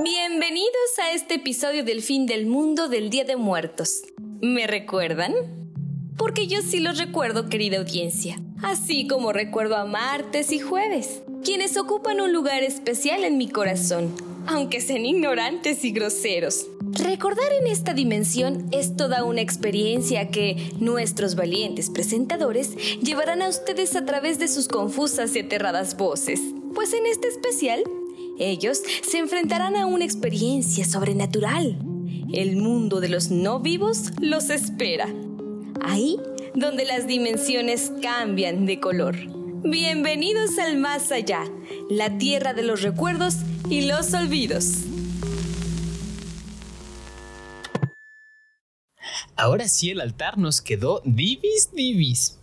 Bienvenidos a este episodio del fin del mundo del Día de Muertos. ¿Me recuerdan? Porque yo sí los recuerdo, querida audiencia. Así como recuerdo a martes y jueves, quienes ocupan un lugar especial en mi corazón, aunque sean ignorantes y groseros. Recordar en esta dimensión es toda una experiencia que nuestros valientes presentadores llevarán a ustedes a través de sus confusas y aterradas voces. Pues en este especial, ellos se enfrentarán a una experiencia sobrenatural. El mundo de los no vivos los espera. Ahí donde las dimensiones cambian de color. Bienvenidos al más allá, la tierra de los recuerdos y los olvidos. Ahora sí el altar nos quedó divis divis.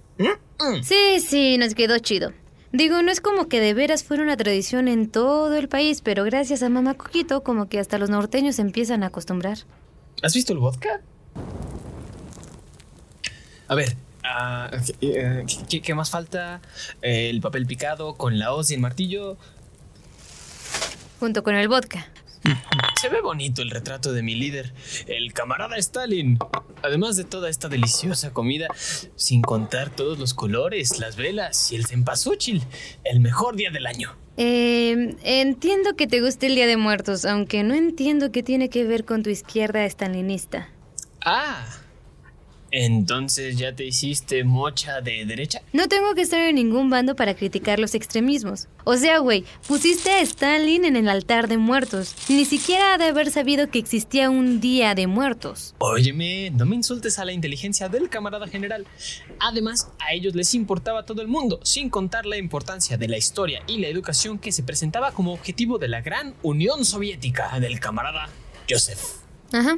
Sí, sí, nos quedó chido. Digo, no es como que de veras fuera una tradición en todo el país, pero gracias a Mamá Coquito como que hasta los norteños se empiezan a acostumbrar. ¿Has visto el vodka? A ver, ah, ¿qué, qué- qué más falta? Eh, el papel picado con la hoz y el martillo. Junto con el vodka. Se ve bonito el retrato de mi líder, el camarada Stalin. Además de toda esta deliciosa comida, sin contar todos los colores, las velas y el cempasúchil, el mejor día del año. Eh, entiendo que te guste el Día de Muertos, aunque no entiendo qué tiene que ver con tu izquierda estalinista. Ah, entonces ya te hiciste mocha de derecha. No tengo que estar en ningún bando para criticar los extremismos. O sea, güey, pusiste a Stalin en el altar de muertos. Ni siquiera ha de haber sabido que existía un Día de Muertos. Óyeme, no me insultes a la inteligencia del camarada general. Además, a ellos les importaba todo el mundo, sin contar la importancia de la historia y la educación que se presentaba como objetivo de la gran Unión Soviética del camarada Joseph. Ajá,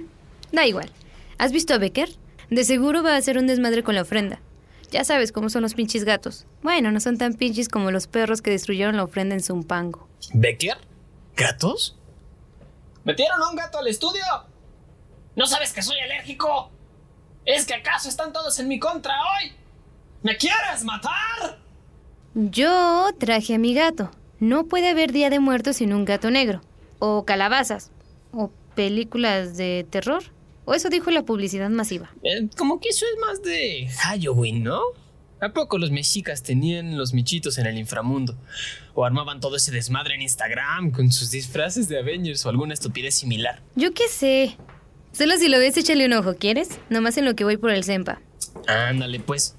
da igual. ¿Has visto a Becker? De seguro va a hacer un desmadre con la ofrenda. Ya sabes cómo son los pinches gatos. Bueno, no son tan pinches como los perros que destruyeron la ofrenda en Zumpango. ¿Becker? ¿Gatos? ¿Metieron a un gato al estudio? ¿No sabes que soy alérgico? ¿Es que acaso están todos en mi contra hoy? ¿Me quieres matar? Yo traje a mi gato. No puede haber Día de Muertos sin un gato negro. O calabazas. O películas de terror. O eso dijo la publicidad masiva. Eh, como que eso es más de Halloween, ¿no? ¿A poco los mexicas tenían los michitos en el inframundo? ¿O armaban todo ese desmadre en Instagram con sus disfraces de Avengers o alguna estupidez similar? Yo qué sé. Solo si lo ves, échale un ojo, ¿quieres? Nomás en lo que voy por el Zempa. Ándale, pues.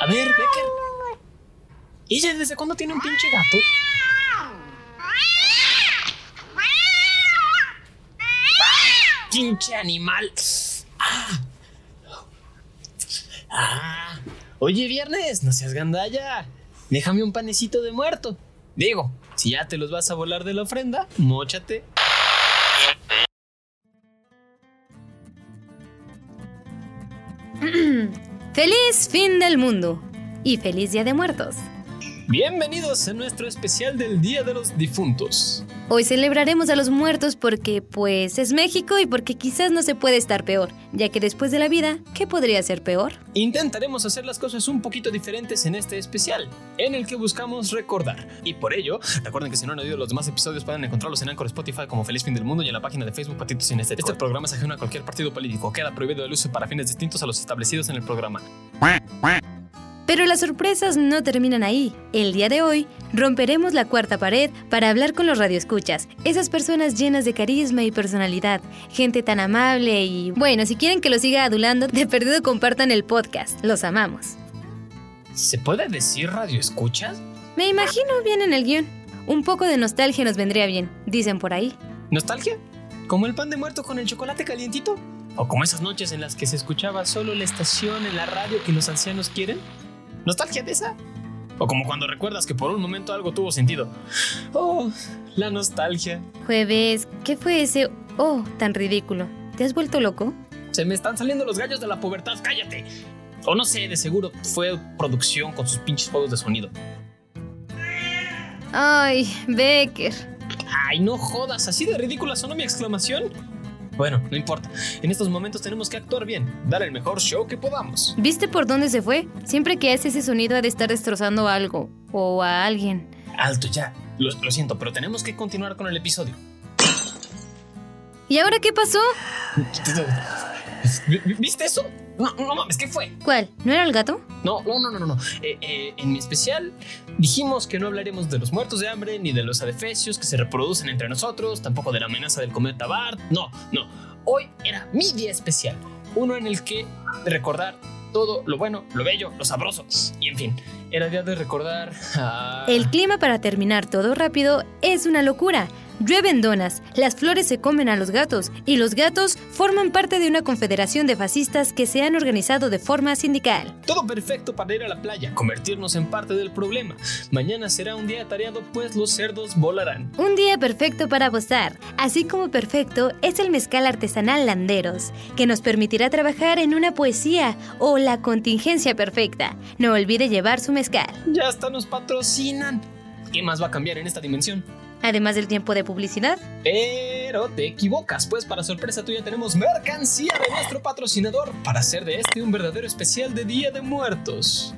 A ver, Becker. ¿Ella desde cuándo tiene un pinche gato? ¡Pinche animal! ¡Ah! ¡Ah! Oye, viernes, no seas gandalla. Déjame un panecito de muerto. Digo, si ya te los vas a volar de la ofrenda, móchate. ¡Feliz fin del mundo! Y feliz Día de Muertos. Bienvenidos a nuestro especial del Día de los Difuntos. Hoy celebraremos a los muertos porque, pues, es México y porque quizás no se puede estar peor, ya que después de la vida, ¿qué podría ser peor? Intentaremos hacer las cosas un poquito diferentes en este especial, en el que buscamos recordar. Y por ello, recuerden que si no han oído los demás episodios pueden encontrarlos en Anchor Spotify como Feliz Fin del Mundo y en la página de Facebook Patitos Sin Este. Este programa es ajeno a cualquier partido político, queda prohibido el uso para fines distintos a los establecidos en el programa. Pero las sorpresas no terminan ahí. El día de hoy romperemos la cuarta pared para hablar con los radioescuchas, esas personas llenas de carisma y personalidad, gente tan amable y bueno, si quieren que lo siga adulando, de perdido compartan el podcast. Los amamos. ¿Se puede decir radio escuchas? Me imagino bien en el guion. Un poco de nostalgia nos vendría bien, dicen por ahí. ¿Nostalgia? ¿Como el pan de muerto con el chocolate calientito? ¿O como esas noches en las que se escuchaba solo la estación en la radio que los ancianos quieren? ¿Nostalgia de esa? ¿O como cuando recuerdas que por un momento algo tuvo sentido? Oh, la nostalgia. Jueves, ¿qué fue ese oh tan ridículo? ¿Te has vuelto loco? Se me están saliendo los gallos de la pubertad, cállate. O no sé, de seguro fue producción con sus pinches juegos de sonido. Ay, Becker. Ay, no jodas, así de ridícula sonó mi exclamación. Bueno, no importa. En estos momentos tenemos que actuar bien, dar el mejor show que podamos. ¿Viste por dónde se fue? Siempre que hace ese sonido ha de estar destrozando algo o a alguien. Alto ya. Lo, lo siento, pero tenemos que continuar con el episodio. ¿Y ahora qué pasó? ¿Vi- vi- ¿Viste eso? No, no mames, ¿qué fue? ¿Cuál? ¿No era el gato? No, no, no, no, no. no. Eh, eh, en mi especial dijimos que no hablaremos de los muertos de hambre ni de los adefesios que se reproducen entre nosotros, tampoco de la amenaza del cometa Bart. No, no. Hoy era mi día especial. Uno en el que recordar todo lo bueno, lo bello, lo sabroso. Y en fin, era día de recordar a... El clima para terminar todo rápido es una locura. Llueven donas, las flores se comen a los gatos y los gatos forman parte de una confederación de fascistas que se han organizado de forma sindical. Todo perfecto para ir a la playa, convertirnos en parte del problema. Mañana será un día atareado pues los cerdos volarán. Un día perfecto para apostar, así como perfecto es el mezcal artesanal Landeros, que nos permitirá trabajar en una poesía o la contingencia perfecta. No olvide llevar su mezcal. Ya hasta nos patrocinan. ¿Qué más va a cambiar en esta dimensión? Además del tiempo de publicidad, Pero te equivocas, pues para sorpresa tuya tenemos mercancía de nuestro patrocinador para hacer de este un verdadero especial de Día de Muertos.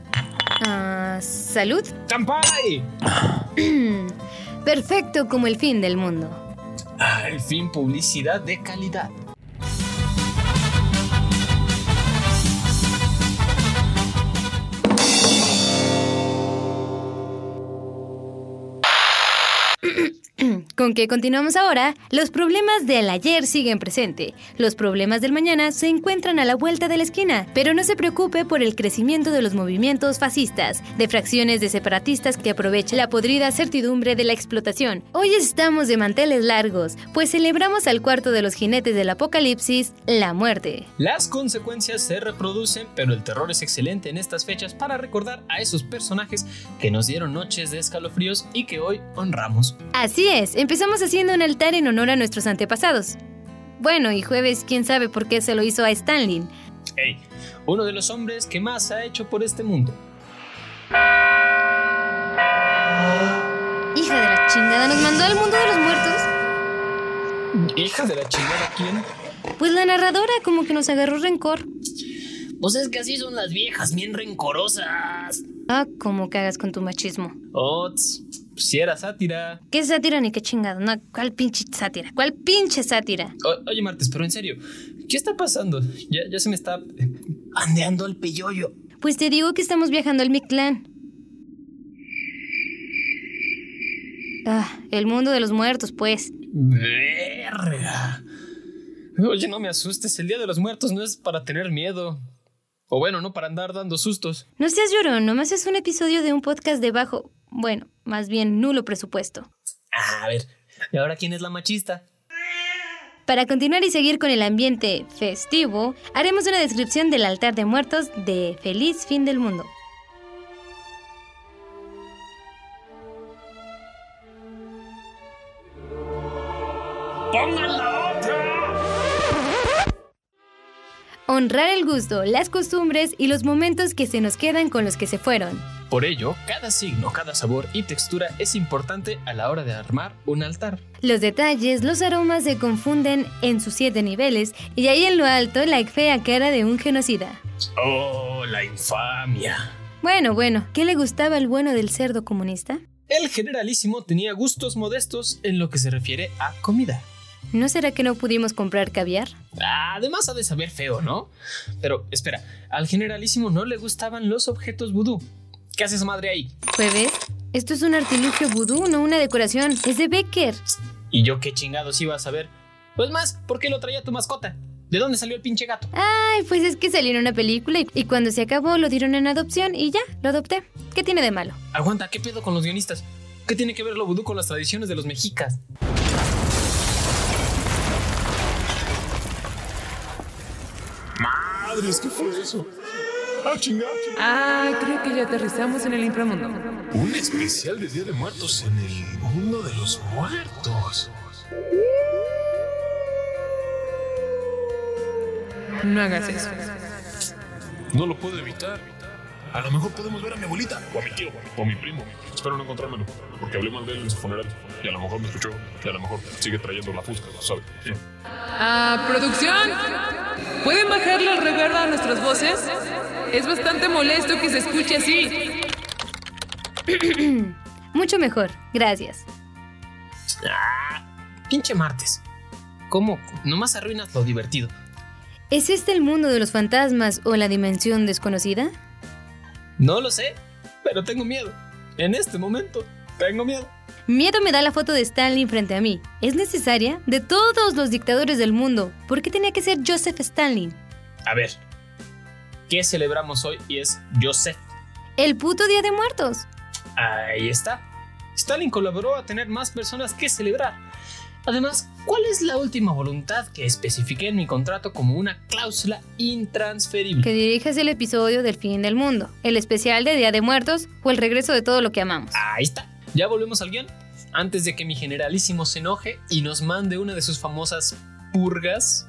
ah, salud. ¡Campai! Perfecto como el fin del mundo. Al fin, publicidad de calidad. Con que continuamos ahora, los problemas del ayer siguen presente. Los problemas del mañana se encuentran a la vuelta de la esquina. Pero no se preocupe por el crecimiento de los movimientos fascistas, de fracciones de separatistas que aprovechan la podrida certidumbre de la explotación. Hoy estamos de manteles largos, pues celebramos al cuarto de los jinetes del apocalipsis, la muerte. Las consecuencias se reproducen, pero el terror es excelente en estas fechas para recordar a esos personajes que nos dieron noches de escalofríos y que hoy honramos. Así es, empezamos haciendo un altar en honor a nuestros antepasados. Bueno, y jueves, quién sabe por qué se lo hizo a Stanley. Hey, uno de los hombres que más ha hecho por este mundo. Hija de la chingada, ¿nos mandó al mundo de los muertos? Hija de la chingada, ¿quién? Pues la narradora como que nos agarró rencor. Pues es que así son las viejas, bien rencorosas. Ah, como cagas con tu machismo. Ots, si era sátira. ¿Qué sátira ni qué chingada? No, ¿cuál pinche sátira? ¿Cuál pinche sátira? O- oye, Martes, pero en serio, ¿qué está pasando? Ya, ya se me está eh, andeando el peyoyo. Pues te digo que estamos viajando al Mictlán. Ah, el mundo de los muertos, pues. Verga. Oye, no me asustes, el Día de los Muertos no es para tener miedo. O bueno, no para andar dando sustos. No seas llorón, nomás es un episodio de un podcast de bajo, bueno, más bien nulo presupuesto. A ver, ¿y ahora quién es la machista? Para continuar y seguir con el ambiente festivo, haremos una descripción del altar de muertos de Feliz Fin del Mundo. ¡Pongan Honrar el gusto, las costumbres y los momentos que se nos quedan con los que se fueron. Por ello, cada signo, cada sabor y textura es importante a la hora de armar un altar. Los detalles, los aromas se confunden en sus siete niveles y ahí en lo alto la fea cara de un genocida. ¡Oh, la infamia! Bueno, bueno, ¿qué le gustaba al bueno del cerdo comunista? El generalísimo tenía gustos modestos en lo que se refiere a comida. ¿No será que no pudimos comprar caviar? Además ha de saber feo, ¿no? Pero espera, al generalísimo no le gustaban los objetos vudú. ¿Qué hace esa madre ahí? ¿Jueves? Esto es un artilugio vudú, no una decoración. Es de Becker. ¿Y yo qué chingados iba a saber? Pues más, ¿por qué lo traía tu mascota? ¿De dónde salió el pinche gato? Ay, pues es que salió en una película y, y cuando se acabó lo dieron en adopción y ya, lo adopté. ¿Qué tiene de malo? Aguanta, ¿qué pedo con los guionistas? ¿Qué tiene que ver lo vudú con las tradiciones de los mexicas? Madres, ¿qué fue eso? Ah, chingada. Ah, creo que ya aterrizamos en el inframundo. Un especial de Día de Muertos en el mundo de los muertos. No hagas eso. No lo puedo evitar. A lo mejor podemos ver a mi abuelita, o a mi tío, o a mi primo. Espero no encontrármelo, porque hablé mal de él en su funeral. Y a lo mejor me escuchó, y a lo mejor sigue trayendo la fusca, ¿sabe? Ah, producción. ¿Pueden bajarle el reverb a nuestras voces? Es bastante molesto que se escuche así. Mucho mejor, gracias. Ah, pinche martes. ¿Cómo? Nomás arruinas lo divertido. ¿Es este el mundo de los fantasmas o la dimensión desconocida? No lo sé, pero tengo miedo. En este momento, tengo miedo. Miedo me da la foto de Stalin frente a mí. ¿Es necesaria? De todos los dictadores del mundo, ¿por qué tenía que ser Joseph Stalin? A ver, ¿qué celebramos hoy? Y es Joseph. El puto Día de Muertos. Ahí está. Stalin colaboró a tener más personas que celebrar. Además, ¿cuál es la última voluntad que especifiqué en mi contrato como una cláusula intransferible? Que dirijas el episodio del fin del mundo, el especial de Día de Muertos o el regreso de todo lo que amamos. Ahí está. ¿Ya volvemos al guion? Antes de que mi generalísimo se enoje y nos mande una de sus famosas purgas.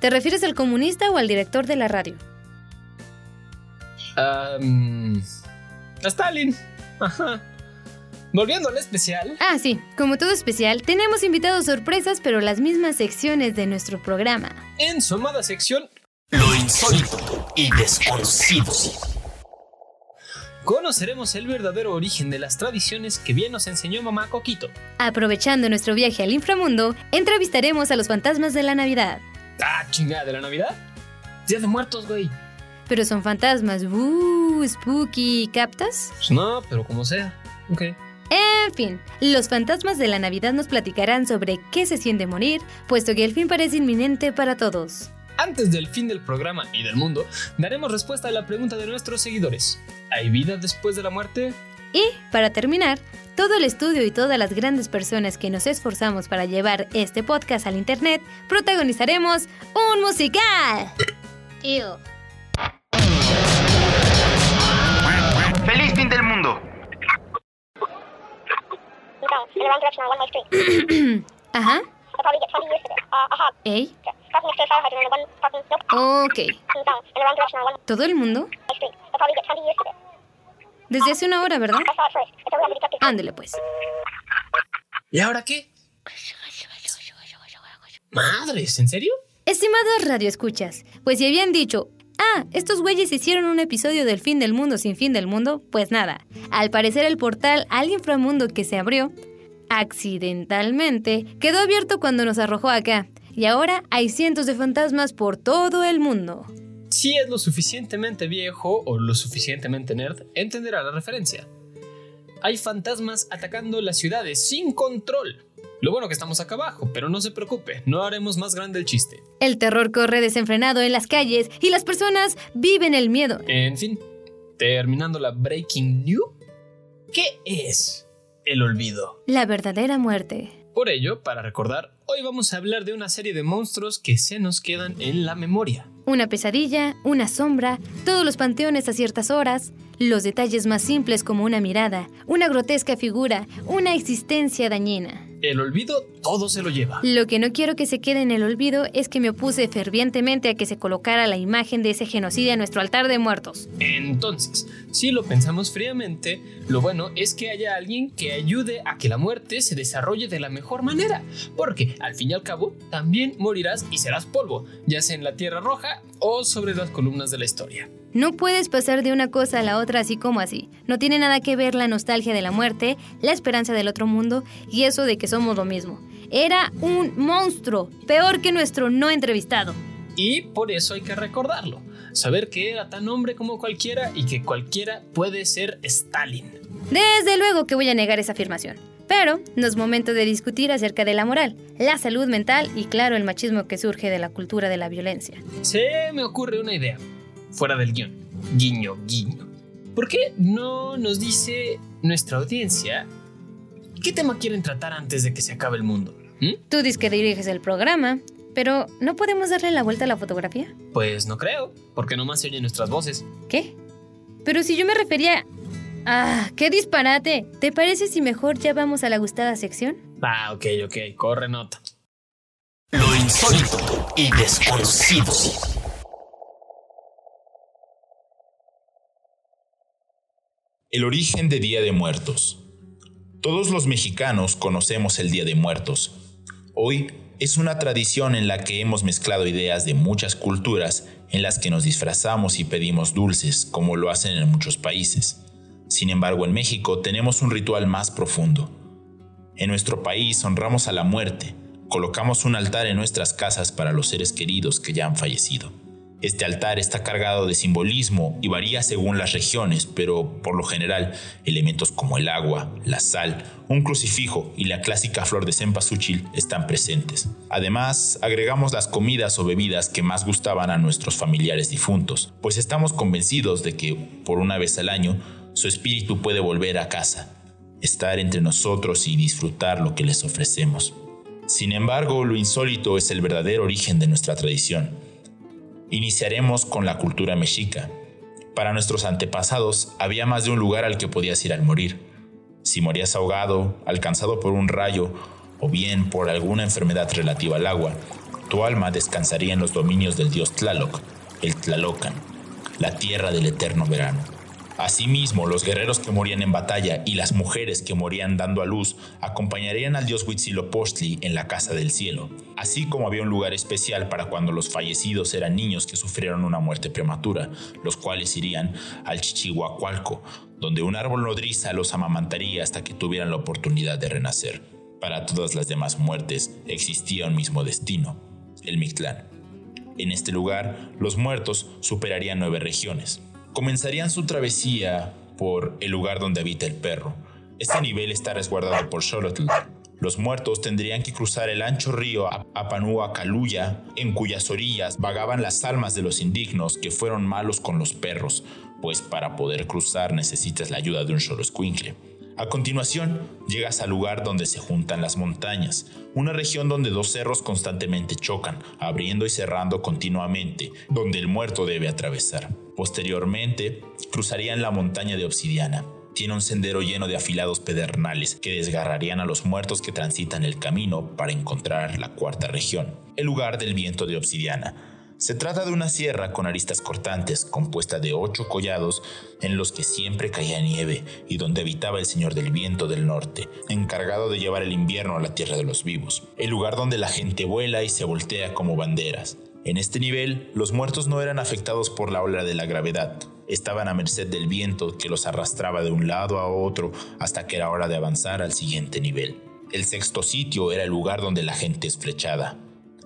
¿Te refieres al comunista o al director de la radio? Um, a Stalin. Ajá. Volviendo al especial. Ah, sí, como todo especial, tenemos invitados sorpresas, pero las mismas secciones de nuestro programa. En su amada sección, Lo insólito y desconocido. Conoceremos el verdadero origen de las tradiciones que bien nos enseñó mamá Coquito. Aprovechando nuestro viaje al inframundo, entrevistaremos a los fantasmas de la Navidad. Ah, chingada, ¿de la Navidad? Día de muertos, güey. Pero son fantasmas, ¡uh! Spooky, ¿captas? Pues no, pero como sea. Ok. En fin, los fantasmas de la Navidad nos platicarán sobre qué se siente morir, puesto que el fin parece inminente para todos. Antes del fin del programa y del mundo, daremos respuesta a la pregunta de nuestros seguidores. ¿Hay vida después de la muerte? Y, para terminar, todo el estudio y todas las grandes personas que nos esforzamos para llevar este podcast al internet, protagonizaremos un musical. Ew. ¡Feliz fin del mundo! Ajá. I'll probably get 20 years for this. Uh, ahead. Ey. Ok. ¿Todo el mundo? way street. I'll probably get 20 years for this. Desde hace una hora, ¿verdad? Ándale pues. ¿Y ahora qué? Madres, ¿en serio? Estimados radioescuchas, pues si habían dicho, ah, estos güeyes hicieron un episodio del fin del mundo sin fin del mundo, pues nada. Al parecer el portal al inframundo que se abrió, accidentalmente, quedó abierto cuando nos arrojó acá. Y ahora hay cientos de fantasmas por todo el mundo. Si es lo suficientemente viejo o lo suficientemente nerd, entenderá la referencia. Hay fantasmas atacando las ciudades sin control. Lo bueno que estamos acá abajo, pero no se preocupe, no haremos más grande el chiste. El terror corre desenfrenado en las calles y las personas viven el miedo. En fin, terminando la breaking news, ¿qué es el olvido? La verdadera muerte. Por ello, para recordar, hoy vamos a hablar de una serie de monstruos que se nos quedan en la memoria. Una pesadilla, una sombra, todos los panteones a ciertas horas, los detalles más simples como una mirada, una grotesca figura, una existencia dañina. El olvido todo se lo lleva. Lo que no quiero que se quede en el olvido es que me opuse fervientemente a que se colocara la imagen de ese genocidio a nuestro altar de muertos. Entonces, si lo pensamos fríamente, lo bueno es que haya alguien que ayude a que la muerte se desarrolle de la mejor manera, porque al fin y al cabo también morirás y serás polvo, ya sea en la Tierra Roja o sobre las columnas de la historia. No puedes pasar de una cosa a la otra así como así. No tiene nada que ver la nostalgia de la muerte, la esperanza del otro mundo y eso de que somos lo mismo. Era un monstruo, peor que nuestro no entrevistado. Y por eso hay que recordarlo, saber que era tan hombre como cualquiera y que cualquiera puede ser Stalin. Desde luego que voy a negar esa afirmación. Pero no es momento de discutir acerca de la moral, la salud mental y claro el machismo que surge de la cultura de la violencia. Se me ocurre una idea, fuera del guion. Guiño, guiño. ¿Por qué no nos dice nuestra audiencia qué tema quieren tratar antes de que se acabe el mundo? ¿Mm? Tú dices que diriges el programa, pero ¿no podemos darle la vuelta a la fotografía? Pues no creo, porque nomás se oyen nuestras voces. ¿Qué? Pero si yo me refería... ¡Ah! ¡Qué disparate! ¿Te parece si mejor ya vamos a la gustada sección? Ah, ok, ok, corre nota. Lo insólito y desconocido. El origen de Día de Muertos. Todos los mexicanos conocemos el Día de Muertos. Hoy es una tradición en la que hemos mezclado ideas de muchas culturas en las que nos disfrazamos y pedimos dulces, como lo hacen en muchos países. Sin embargo, en México tenemos un ritual más profundo. En nuestro país honramos a la muerte, colocamos un altar en nuestras casas para los seres queridos que ya han fallecido. Este altar está cargado de simbolismo y varía según las regiones, pero por lo general elementos como el agua, la sal, un crucifijo y la clásica flor de cempasúchil están presentes. Además, agregamos las comidas o bebidas que más gustaban a nuestros familiares difuntos, pues estamos convencidos de que, por una vez al año, su espíritu puede volver a casa, estar entre nosotros y disfrutar lo que les ofrecemos. Sin embargo, lo insólito es el verdadero origen de nuestra tradición Iniciaremos con la cultura mexica. Para nuestros antepasados había más de un lugar al que podías ir al morir. Si morías ahogado, alcanzado por un rayo o bien por alguna enfermedad relativa al agua, tu alma descansaría en los dominios del dios Tlaloc, el Tlalocan, la tierra del eterno verano. Asimismo, los guerreros que morían en batalla y las mujeres que morían dando a luz acompañarían al dios Huitzilopochtli en la casa del cielo, así como había un lugar especial para cuando los fallecidos eran niños que sufrieron una muerte prematura, los cuales irían al Chichihuacualco, donde un árbol nodriza los amamantaría hasta que tuvieran la oportunidad de renacer. Para todas las demás muertes existía un mismo destino, el Mictlán. En este lugar, los muertos superarían nueve regiones, comenzarían su travesía por el lugar donde habita el perro. Este nivel está resguardado por Xolotl. Los muertos tendrían que cruzar el ancho río Apanua Caluya, en cuyas orillas vagaban las almas de los indignos que fueron malos con los perros, pues para poder cruzar necesitas la ayuda de un solo. A continuación, llegas al lugar donde se juntan las montañas, una región donde dos cerros constantemente chocan, abriendo y cerrando continuamente, donde el muerto debe atravesar. Posteriormente, cruzarían la montaña de obsidiana. Tiene un sendero lleno de afilados pedernales que desgarrarían a los muertos que transitan el camino para encontrar la cuarta región, el lugar del viento de obsidiana, se trata de una sierra con aristas cortantes, compuesta de ocho collados en los que siempre caía nieve y donde habitaba el Señor del Viento del Norte, encargado de llevar el invierno a la tierra de los vivos, el lugar donde la gente vuela y se voltea como banderas. En este nivel, los muertos no eran afectados por la ola de la gravedad, estaban a merced del viento que los arrastraba de un lado a otro hasta que era hora de avanzar al siguiente nivel. El sexto sitio era el lugar donde la gente es flechada.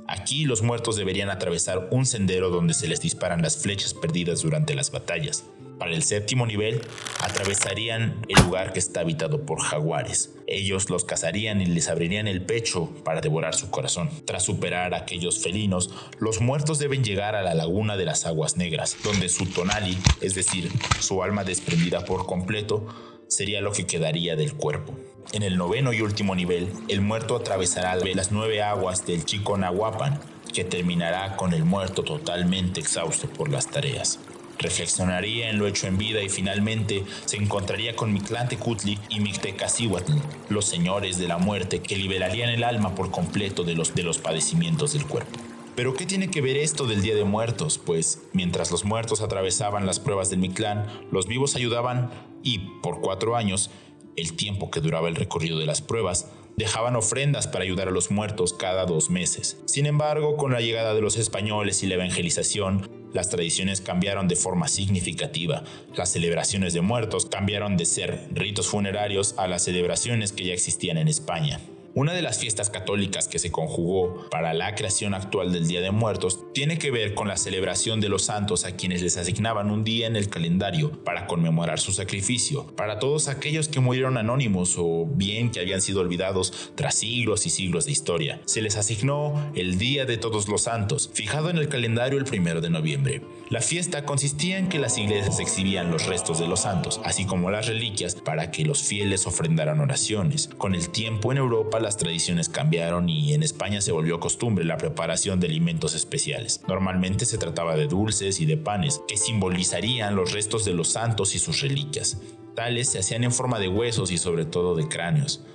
Aquí los muertos deberían atravesar un sendero donde se les disparan las flechas perdidas durante las batallas. Para el séptimo nivel, atravesarían el lugar que está habitado por jaguares. Ellos los cazarían y les abrirían el pecho para devorar su corazón. Tras superar a aquellos felinos, los muertos deben llegar a la laguna de las aguas negras, donde su tonali, es decir, su alma desprendida por completo, sería lo que quedaría del cuerpo. En el noveno y último nivel, el muerto atravesará las nueve aguas del Chico Nahuapan, que terminará con el muerto totalmente exhausto por las tareas. Reflexionaría en lo hecho en vida y finalmente se encontraría con Mictlantecutli y Mictecacihuatl, los señores de la muerte que liberarían el alma por completo de los, de los padecimientos del cuerpo. Pero ¿qué tiene que ver esto del Día de Muertos? Pues mientras los muertos atravesaban las pruebas del Mictlán, los vivos ayudaban y, por cuatro años, el tiempo que duraba el recorrido de las pruebas, dejaban ofrendas para ayudar a los muertos cada dos meses. Sin embargo, con la llegada de los españoles y la evangelización, las tradiciones cambiaron de forma significativa. Las celebraciones de muertos cambiaron de ser ritos funerarios a las celebraciones que ya existían en España. Una de las fiestas católicas que se conjugó para la creación actual del Día de Muertos tiene que ver con la celebración de los santos a quienes les asignaban un día en el calendario para conmemorar su sacrificio, para todos aquellos que murieron anónimos o bien que habían sido olvidados tras siglos y siglos de historia. Se les asignó el Día de Todos los Santos, fijado en el calendario el primero de noviembre. La fiesta consistía en que las iglesias exhibían los restos de los santos, así como las reliquias, para que los fieles ofrendaran oraciones. Con el tiempo en Europa las tradiciones cambiaron y en España se volvió costumbre la preparación de alimentos especiales. Normalmente se trataba de dulces y de panes, que simbolizarían los restos de los santos y sus reliquias. Tales se hacían en forma de huesos y sobre todo de cráneos.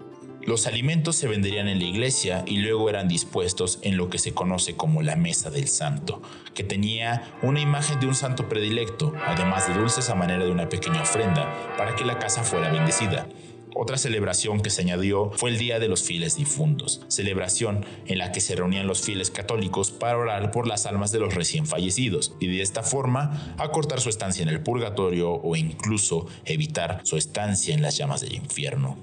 Los alimentos se venderían en la iglesia y luego eran dispuestos en lo que se conoce como la mesa del santo, que tenía una imagen de un santo predilecto, además de dulces a manera de una pequeña ofrenda, para que la casa fuera bendecida. Otra celebración que se añadió fue el Día de los Fieles Difuntos, celebración en la que se reunían los fieles católicos para orar por las almas de los recién fallecidos y de esta forma acortar su estancia en el purgatorio o incluso evitar su estancia en las llamas del infierno.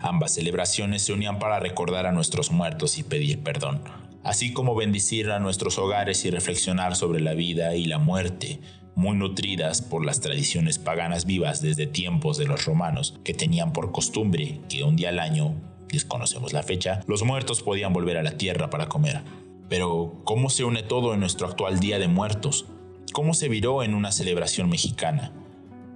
Ambas celebraciones se unían para recordar a nuestros muertos y pedir perdón, así como bendecir a nuestros hogares y reflexionar sobre la vida y la muerte, muy nutridas por las tradiciones paganas vivas desde tiempos de los romanos, que tenían por costumbre que un día al año, desconocemos la fecha, los muertos podían volver a la tierra para comer. Pero, ¿cómo se une todo en nuestro actual Día de Muertos? ¿Cómo se viró en una celebración mexicana?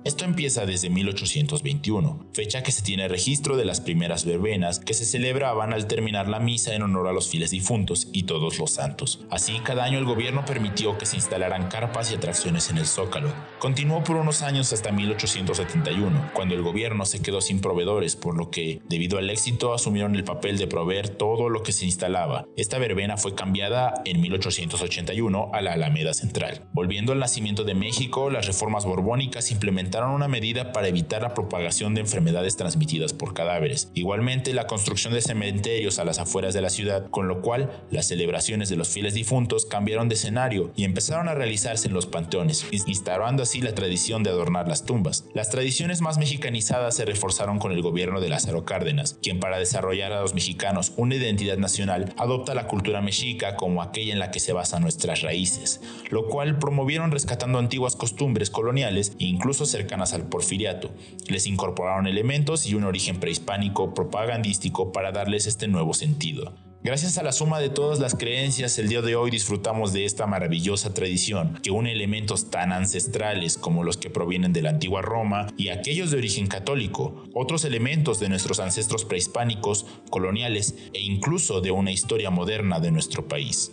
Esto empieza desde 1821, fecha que se tiene registro de las primeras verbenas que se celebraban al terminar la misa en honor a los fieles difuntos y todos los santos. Así, cada año el gobierno permitió que se instalaran carpas y atracciones en el Zócalo. Continuó por unos años hasta 1871, cuando el gobierno se quedó sin proveedores, por lo que, debido al éxito, asumieron el papel de proveer todo lo que se instalaba. Esta verbena fue cambiada en 1881 a la Alameda Central. Volviendo al nacimiento de México, las reformas borbónicas implementaron una medida para evitar la propagación de enfermedades transmitidas por cadáveres. Igualmente, la construcción de cementerios a las afueras de la ciudad, con lo cual las celebraciones de los fieles difuntos cambiaron de escenario y empezaron a realizarse en los panteones, instaurando así la tradición de adornar las tumbas. Las tradiciones más mexicanizadas se reforzaron con el gobierno de Lázaro Cárdenas, quien para desarrollar a los mexicanos una identidad nacional adopta la cultura mexica como aquella en la que se basan nuestras raíces, lo cual promovieron rescatando antiguas costumbres coloniales e incluso cercanas al porfiriato. Les incorporaron elementos y un origen prehispánico propagandístico para darles este nuevo sentido. Gracias a la suma de todas las creencias, el día de hoy disfrutamos de esta maravillosa tradición que une elementos tan ancestrales como los que provienen de la antigua Roma y aquellos de origen católico, otros elementos de nuestros ancestros prehispánicos, coloniales e incluso de una historia moderna de nuestro país.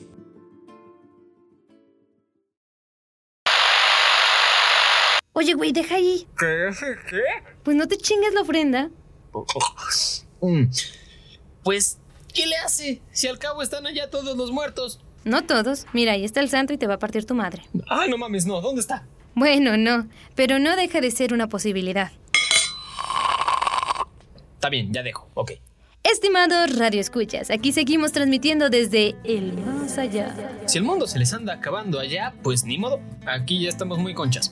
Oye, güey, deja ahí. ¿Qué? ¿Qué? Pues no te chingues la ofrenda. Mm. Pues, ¿qué le hace? Si al cabo están allá todos los muertos. No todos. Mira, ahí está el santo y te va a partir tu madre. Ay, no mames, no. ¿Dónde está? Bueno, no, pero no deja de ser una posibilidad. Está bien, ya dejo. Ok. Estimados Radio Escuchas, aquí seguimos transmitiendo desde el más allá. Si el mundo se les anda acabando allá, pues ni modo. Aquí ya estamos muy conchas.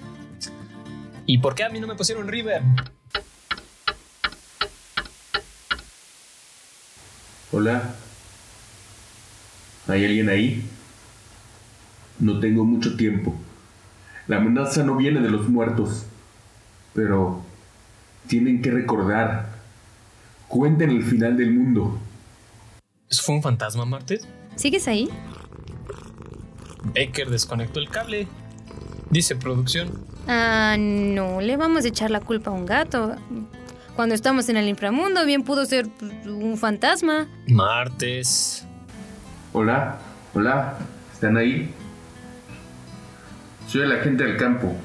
¿Y por qué a mí no me pusieron River? Hola. ¿Hay alguien ahí? No tengo mucho tiempo. La amenaza no viene de los muertos. Pero tienen que recordar. Cuenten el final del mundo. ¿Eso fue un fantasma, Martes? ¿Sigues ahí? Baker desconectó el cable. Dice producción. Ah, no, le vamos a echar la culpa a un gato. Cuando estamos en el inframundo, bien pudo ser un fantasma. Martes. Hola, hola. ¿Están ahí? Soy el agente del campo.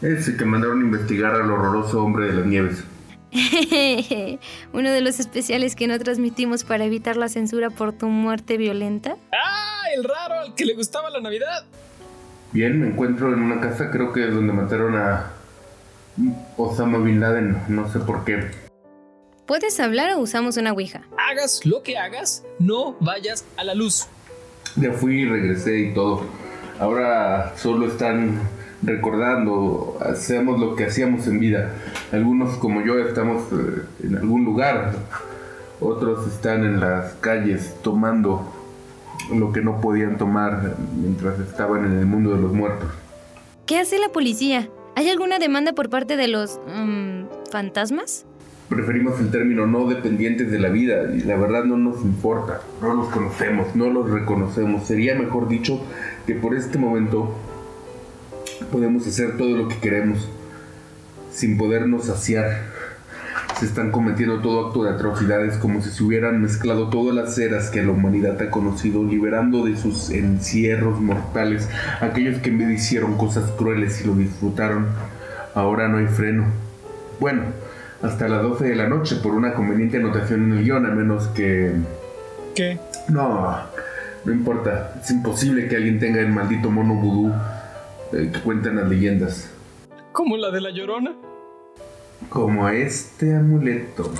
Ese que mandaron a investigar al horroroso hombre de las nieves. Uno de los especiales que no transmitimos para evitar la censura por tu muerte violenta. ¡Ah! El raro al que le gustaba la Navidad. Bien, me encuentro en una casa, creo que es donde mataron a Osama Bin Laden, no sé por qué. ¿Puedes hablar o usamos una ouija? Hagas lo que hagas, no vayas a la luz. Ya fui y regresé y todo. Ahora solo están recordando, hacemos lo que hacíamos en vida. Algunos como yo estamos eh, en algún lugar, otros están en las calles tomando lo que no podían tomar mientras estaban en el mundo de los muertos. ¿Qué hace la policía? ¿Hay alguna demanda por parte de los mm, fantasmas? Preferimos el término no dependientes de la vida y la verdad no nos importa. No los conocemos, no los reconocemos. Sería mejor dicho que por este momento podemos hacer todo lo que queremos sin podernos saciar. Se están cometiendo todo acto de atrocidades como si se hubieran mezclado todas las eras que la humanidad ha conocido, liberando de sus encierros mortales aquellos que en vez hicieron cosas crueles y lo disfrutaron. Ahora no hay freno. Bueno, hasta las 12 de la noche por una conveniente anotación en el guion, a menos que... ¿Qué? No, no importa. Es imposible que alguien tenga el maldito mono vudú eh, que cuentan las leyendas. ¿Como la de la llorona? Como este amuleto.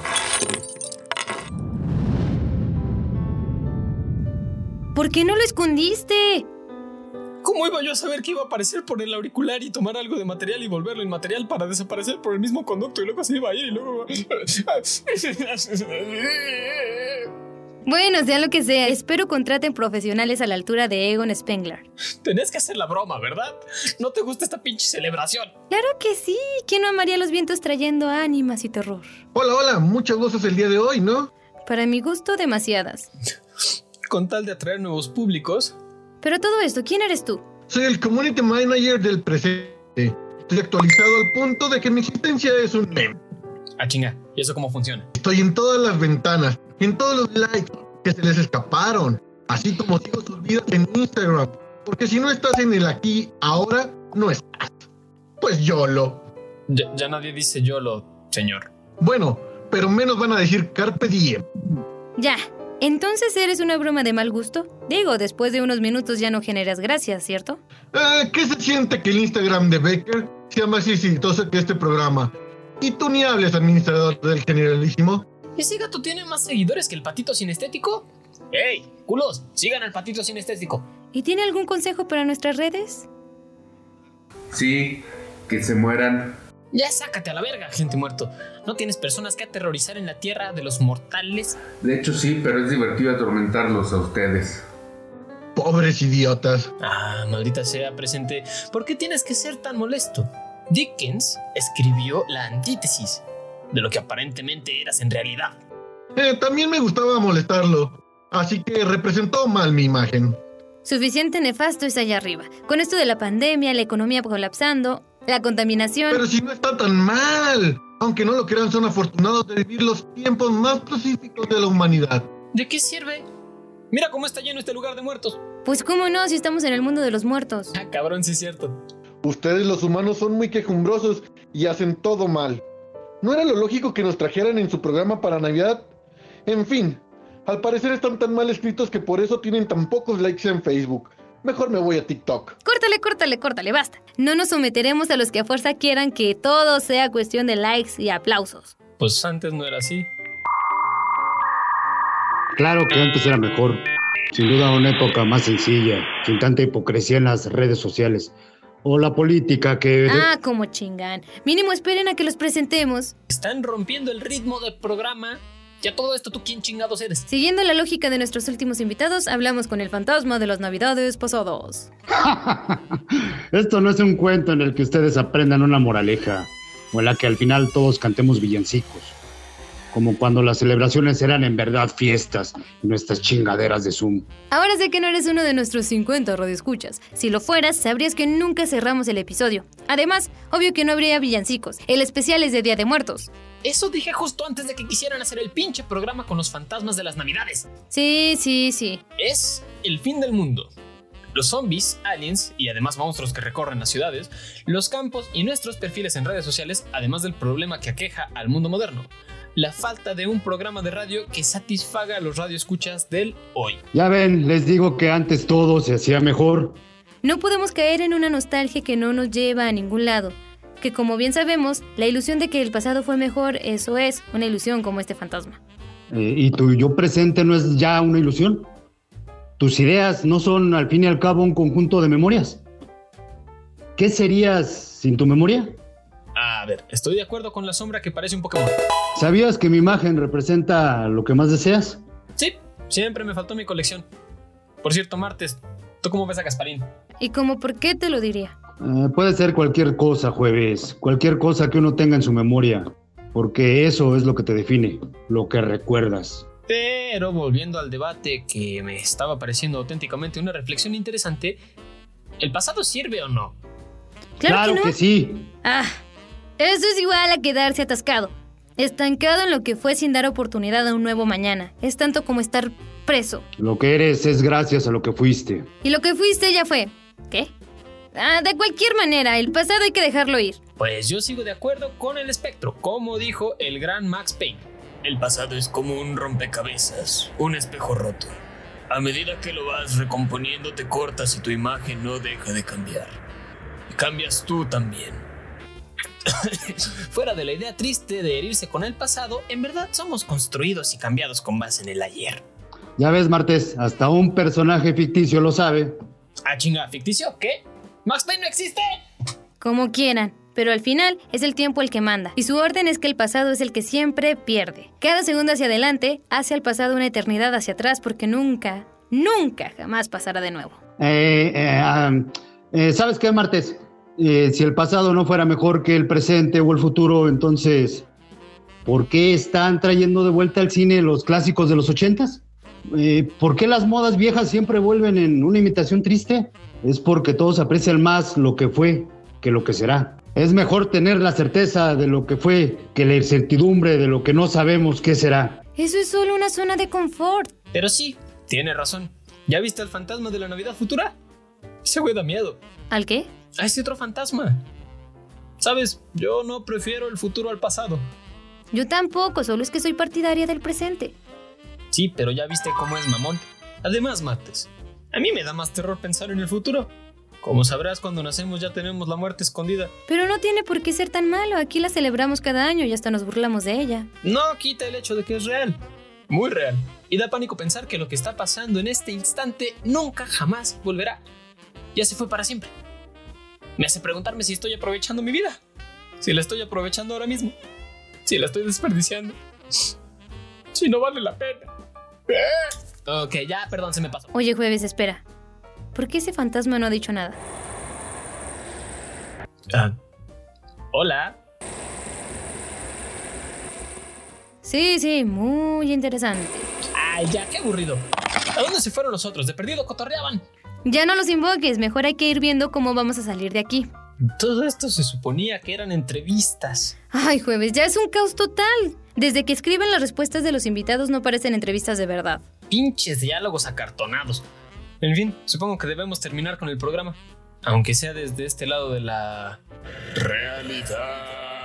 ¿Por qué no lo escondiste? ¿Cómo ¿Cómo iba yo a saber que iba a aparecer por el auricular y tomar algo de material y volverlo inmaterial para desaparecer por el mismo conducto y luego se iba a ir y luego... Bueno, sea lo que sea, espero contraten profesionales a la altura de Egon Spengler. Tenés que hacer la broma, ¿verdad? ¿No te gusta esta pinche celebración? Claro que sí. ¿Quién no amaría los vientos trayendo ánimas y terror? Hola, hola, muchas voces el día de hoy, ¿no? Para mi gusto, demasiadas. Con tal de atraer nuevos públicos. Pero todo esto, ¿quién eres tú? Soy el community manager del presente. Estoy actualizado al punto de que mi existencia es un meme. Ah, chinga. ¿Y eso cómo funciona? Estoy en todas las ventanas, en todos los likes que se les escaparon, así como sigo sus vidas en Instagram. Porque si no estás en el aquí, ahora, no estás. Pues YOLO. Ya, ya nadie dice YOLO, señor. Bueno, pero menos van a decir Carpe Diem. Ya. Entonces eres una broma de mal gusto. Digo, después de unos minutos ya no generas gracias, ¿cierto? Eh, ¿Qué se siente que el Instagram de Becker sea más exitoso que este programa? Y tú ni hables, administrador del generalísimo. ¿Ese gato tiene más seguidores que el patito sinestético? ¡Ey, culos! Sigan al patito sinestético. ¿Y tiene algún consejo para nuestras redes? Sí, que se mueran. Ya sácate a la verga, gente muerto. ¿No tienes personas que aterrorizar en la tierra de los mortales? De hecho sí, pero es divertido atormentarlos a ustedes. Pobres idiotas. Ah, maldita sea, presente. ¿Por qué tienes que ser tan molesto? Dickens escribió la antítesis de lo que aparentemente eras en realidad. Eh, también me gustaba molestarlo, así que representó mal mi imagen. Suficiente nefasto es allá arriba. Con esto de la pandemia, la economía colapsando, la contaminación... Pero si no está tan mal. Aunque no lo crean, son afortunados de vivir los tiempos más pacíficos de la humanidad. ¿De qué sirve? Mira cómo está lleno este lugar de muertos. Pues cómo no, si estamos en el mundo de los muertos. Ah, cabrón, sí es cierto. Ustedes los humanos son muy quejumbrosos y hacen todo mal. ¿No era lo lógico que nos trajeran en su programa para Navidad? En fin, al parecer están tan mal escritos que por eso tienen tan pocos likes en Facebook. Mejor me voy a TikTok. Córtale, córtale, córtale, basta. No nos someteremos a los que a fuerza quieran que todo sea cuestión de likes y aplausos. Pues antes no era así. Claro que antes era mejor. Sin duda una época más sencilla, sin tanta hipocresía en las redes sociales. O la política que... Ah, como chingan. Mínimo esperen a que los presentemos. Están rompiendo el ritmo del programa. Ya todo esto, ¿tú quién chingados eres? Siguiendo la lógica de nuestros últimos invitados, hablamos con el fantasma de las navidades pasados. Esto no es un cuento en el que ustedes aprendan una moraleja, o en la que al final todos cantemos villancicos. Como cuando las celebraciones eran en verdad fiestas y nuestras chingaderas de Zoom. Ahora sé que no eres uno de nuestros 50 radioescuchas. Si lo fueras, sabrías que nunca cerramos el episodio. Además, obvio que no habría villancicos. El especial es de Día de Muertos. Eso dije justo antes de que quisieran hacer el pinche programa con los fantasmas de las navidades. Sí, sí, sí. Es el fin del mundo. Los zombies, aliens y además monstruos que recorren las ciudades, los campos y nuestros perfiles en redes sociales, además del problema que aqueja al mundo moderno, la falta de un programa de radio que satisfaga a los radioescuchas del hoy. Ya ven, les digo que antes todo se hacía mejor. No podemos caer en una nostalgia que no nos lleva a ningún lado. Que como bien sabemos, la ilusión de que el pasado fue mejor, eso es, una ilusión como este fantasma. Eh, ¿Y tu yo presente no es ya una ilusión? ¿Tus ideas no son al fin y al cabo un conjunto de memorias? ¿Qué serías sin tu memoria? A ver, estoy de acuerdo con la sombra que parece un Pokémon. ¿Sabías que mi imagen representa lo que más deseas? Sí, siempre me faltó mi colección. Por cierto, Martes, ¿tú cómo ves a Gasparín? ¿Y como por qué te lo diría? Eh, puede ser cualquier cosa, jueves, cualquier cosa que uno tenga en su memoria, porque eso es lo que te define, lo que recuerdas. Pero volviendo al debate que me estaba pareciendo auténticamente una reflexión interesante, ¿el pasado sirve o no? Claro, que, no. que sí. Ah, eso es igual a quedarse atascado. Estancado en lo que fue sin dar oportunidad a un nuevo mañana. Es tanto como estar preso. Lo que eres es gracias a lo que fuiste. Y lo que fuiste ya fue. ¿Qué? Ah, de cualquier manera, el pasado hay que dejarlo ir. Pues yo sigo de acuerdo con el espectro, como dijo el gran Max Payne. El pasado es como un rompecabezas, un espejo roto. A medida que lo vas recomponiendo te cortas y tu imagen no deja de cambiar. Y cambias tú también. Fuera de la idea triste de herirse con el pasado, en verdad somos construidos y cambiados con base en el ayer. Ya ves, Martes, hasta un personaje ficticio lo sabe. Ah, chinga, ¿ficticio? ¿Qué? ¿Max Payne no existe? Como quieran, pero al final es el tiempo el que manda. Y su orden es que el pasado es el que siempre pierde. Cada segundo hacia adelante hace al pasado una eternidad hacia atrás porque nunca, nunca jamás pasará de nuevo. Eh, eh, ah, eh, ¿Sabes qué, Martes? Eh, si el pasado no fuera mejor que el presente o el futuro, entonces, ¿por qué están trayendo de vuelta al cine los clásicos de los ochentas? Eh, ¿Por qué las modas viejas siempre vuelven en una imitación triste? Es porque todos aprecian más lo que fue que lo que será. Es mejor tener la certeza de lo que fue que la incertidumbre de lo que no sabemos qué será. Eso es solo una zona de confort. Pero sí, tiene razón. ¿Ya viste el fantasma de la Navidad futura? Ese güey da miedo. ¿Al qué? A ese otro fantasma. Sabes, yo no prefiero el futuro al pasado. Yo tampoco, solo es que soy partidaria del presente. Sí, pero ya viste cómo es mamón. Además, Martes, a mí me da más terror pensar en el futuro. Como sabrás, cuando nacemos ya tenemos la muerte escondida. Pero no tiene por qué ser tan malo, aquí la celebramos cada año y hasta nos burlamos de ella. No quita el hecho de que es real. Muy real. Y da pánico pensar que lo que está pasando en este instante nunca jamás volverá. Ya se fue para siempre. Me hace preguntarme si estoy aprovechando mi vida. Si la estoy aprovechando ahora mismo. Si la estoy desperdiciando. Si no vale la pena. Ok, ya, perdón, se me pasó. Oye, jueves, espera. ¿Por qué ese fantasma no ha dicho nada? Ah, hola. Sí, sí, muy interesante. Ay, ya, qué aburrido. ¿A dónde se fueron los otros? De perdido cotorreaban. Ya no los invoques, mejor hay que ir viendo cómo vamos a salir de aquí. Todo esto se suponía que eran entrevistas. Ay, jueves, ya es un caos total. Desde que escriben las respuestas de los invitados no parecen entrevistas de verdad. Pinches diálogos acartonados. En fin, supongo que debemos terminar con el programa. Aunque sea desde este lado de la realidad.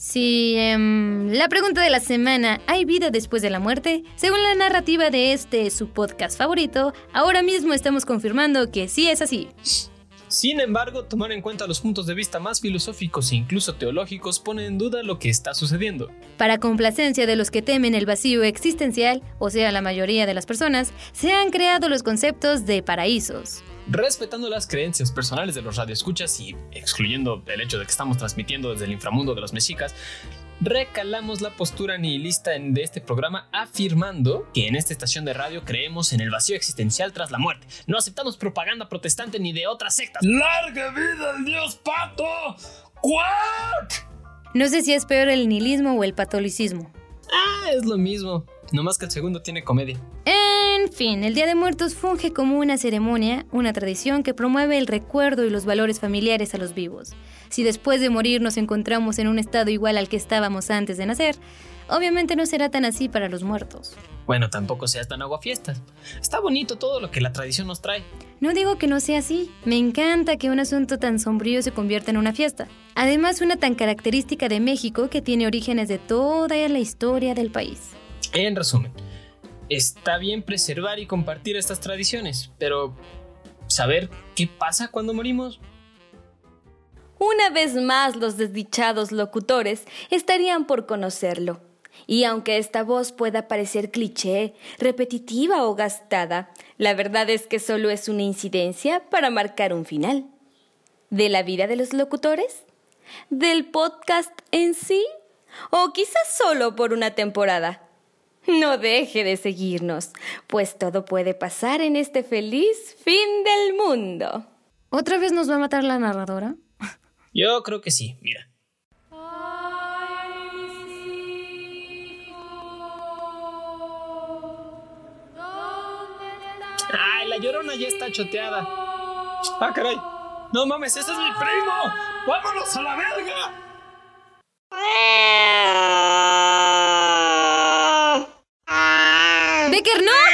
Sí, em, la pregunta de la semana, ¿hay vida después de la muerte? Según la narrativa de este, su podcast favorito, ahora mismo estamos confirmando que sí es así. Sin embargo, tomar en cuenta los puntos de vista más filosóficos e incluso teológicos pone en duda lo que está sucediendo. Para complacencia de los que temen el vacío existencial, o sea, la mayoría de las personas, se han creado los conceptos de paraísos. Respetando las creencias personales de los radioescuchas y excluyendo el hecho de que estamos transmitiendo desde el inframundo de los mexicas, recalamos la postura nihilista de este programa afirmando que en esta estación de radio creemos en el vacío existencial tras la muerte. No aceptamos propaganda protestante ni de otras sectas. ¡Larga vida al dios pato! ¡Cuac! No sé si es peor el nihilismo o el patolicismo. Ah, es lo mismo. Nomás que el segundo tiene comedia. En fin, el Día de Muertos funge como una ceremonia, una tradición que promueve el recuerdo y los valores familiares a los vivos. Si después de morir nos encontramos en un estado igual al que estábamos antes de nacer, obviamente no será tan así para los muertos. Bueno, tampoco seas tan aguafiestas. Está bonito todo lo que la tradición nos trae. No digo que no sea así, me encanta que un asunto tan sombrío se convierta en una fiesta. Además, una tan característica de México que tiene orígenes de toda la historia del país. En resumen, está bien preservar y compartir estas tradiciones, pero saber qué pasa cuando morimos. Una vez más los desdichados locutores estarían por conocerlo. Y aunque esta voz pueda parecer cliché, repetitiva o gastada, la verdad es que solo es una incidencia para marcar un final. ¿De la vida de los locutores? ¿Del podcast en sí? ¿O quizás solo por una temporada? No deje de seguirnos, pues todo puede pasar en este feliz fin del mundo. ¿Otra vez nos va a matar la narradora? Yo creo que sí, mira. Ay, la llorona ya está choteada. Ah, caray. No mames, ese es mi primo. ¡Vámonos a la verga! ¡Becker, no!